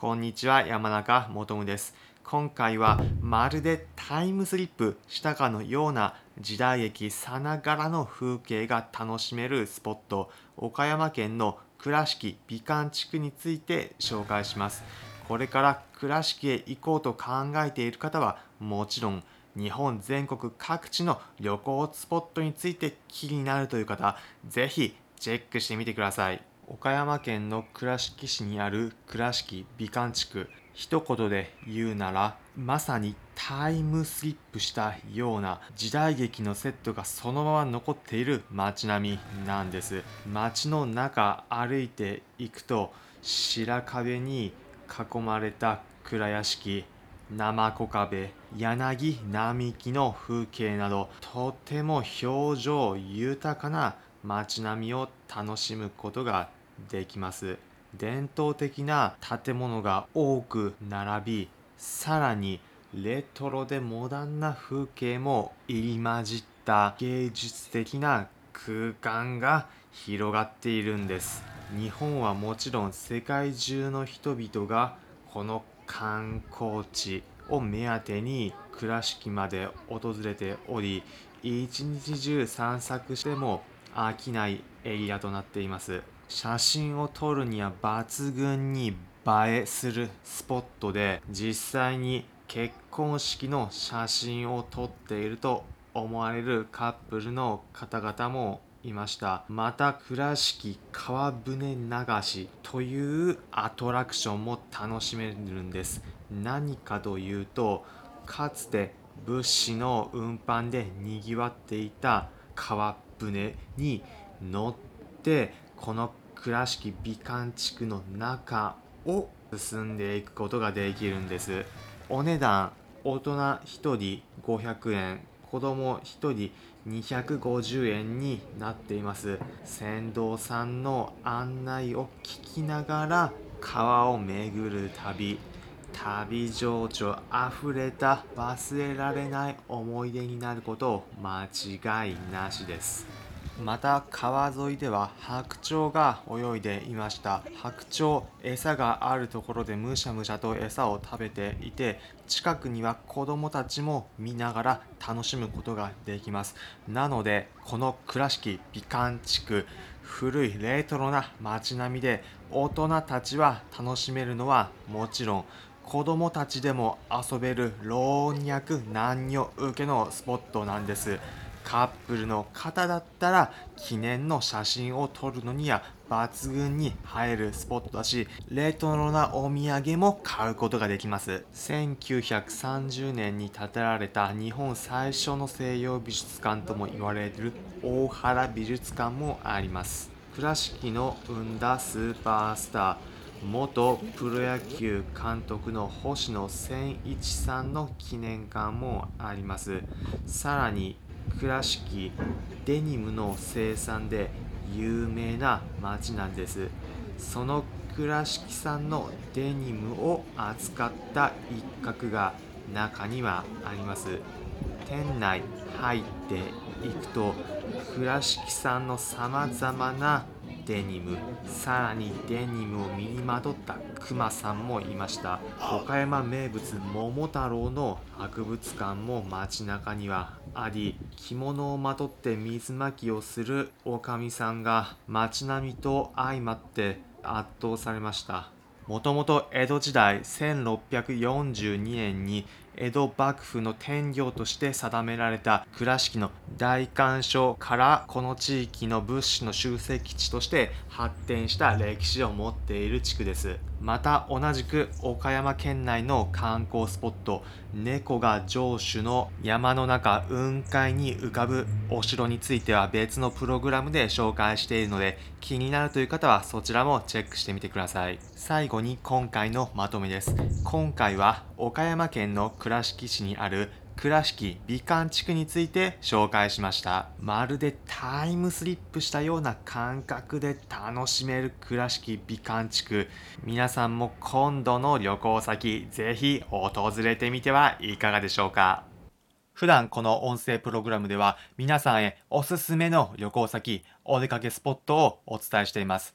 こんにちは山中もとむです。今回はまるでタイムスリップしたかのような時代劇さながらの風景が楽しめるスポット岡山県の倉敷美観地区について紹介します。これから倉敷へ行こうと考えている方はもちろん日本全国各地の旅行スポットについて気になるという方ぜひチェックしてみてください。岡山県の倉敷市にある倉敷美観地区。一言で言うならまさにタイムスリップしたような時代劇のセットがそのまま残っている街並みなんです。街の中歩いていくと白壁に囲まれた蔵屋敷生子壁柳並木の風景などとても表情豊かな街並みを楽しむことができます。伝統的な建物が多く並びさらにレトロでモダンな風景も入り混じった芸術的な空間が広がっているんです。日本はもちろん世界中の人々がこの観光地を目当てに倉敷まで訪れており一日中散策しても飽きないエリアとなっています。写真を撮るには抜群に映えするスポットで実際に結婚式の写真を撮っていると思われるカップルの方々もいました。また倉敷川船流しというアトラクションも楽しめるんです。何かというとかつて物資の運搬でにぎわっていた川船に乗ってこの倉敷美観地区の中を進んでいくことができるんです。お値段大人1人500円子供1人250円になっています。船頭さんの案内を聞きながら川を巡る旅。旅情緒あふれた忘れられない思い出になること間違いなしです。また川沿いでは白鳥が泳いでいました。白鳥餌があるところでむしゃむしゃと餌を食べていて近くには子供たちも見ながら楽しむことができます。なのでこの倉敷美観地区古いレトロな街並みで大人たちは楽しめるのはもちろん子供たちでも遊べる老若男女受けのスポットなんです。カップルの方だったら記念の写真を撮るのには抜群に映えるスポットだしレトロなお土産も買うことができます。1930年に建てられた日本最初の西洋美術館とも言われる大原美術館もあります。倉敷の生んだスーパースター元プロ野球監督の星野千一さんの記念館もあります。さらに倉敷デニムの生産で有名な町なんです。その倉敷産のデニムを扱った一角が中にはあります。店内入っていくと倉敷産のさまざまなデニムさらにデニムを身にまとったクマさんもいました。岡山名物桃太郎の博物館も街中にはあり着物をまとって水まきをするおかみさんが街並みと相まって圧倒されました。もともと江戸時代1642年に江戸幕府の天領として定められた倉敷の大官所からこの地域の物資の集積地として発展した歴史を持っている地区です。また同じく岡山県内の観光スポット猫が城主の山の中雲海に浮かぶお城については別のプログラムで紹介しているので気になるという方はそちらもチェックしてみてください。最後に今回のまとめです。今回は岡山県の倉倉敷市にある倉敷美観地区について紹介しました。まるでタイムスリップしたような感覚で楽しめる倉敷美観地区。皆さんも今度の旅行先ぜひ訪れてみてはいかがでしょうか。普段この音声プログラムでは皆さんへおすすめの旅行先、お出かけスポットをお伝えしています。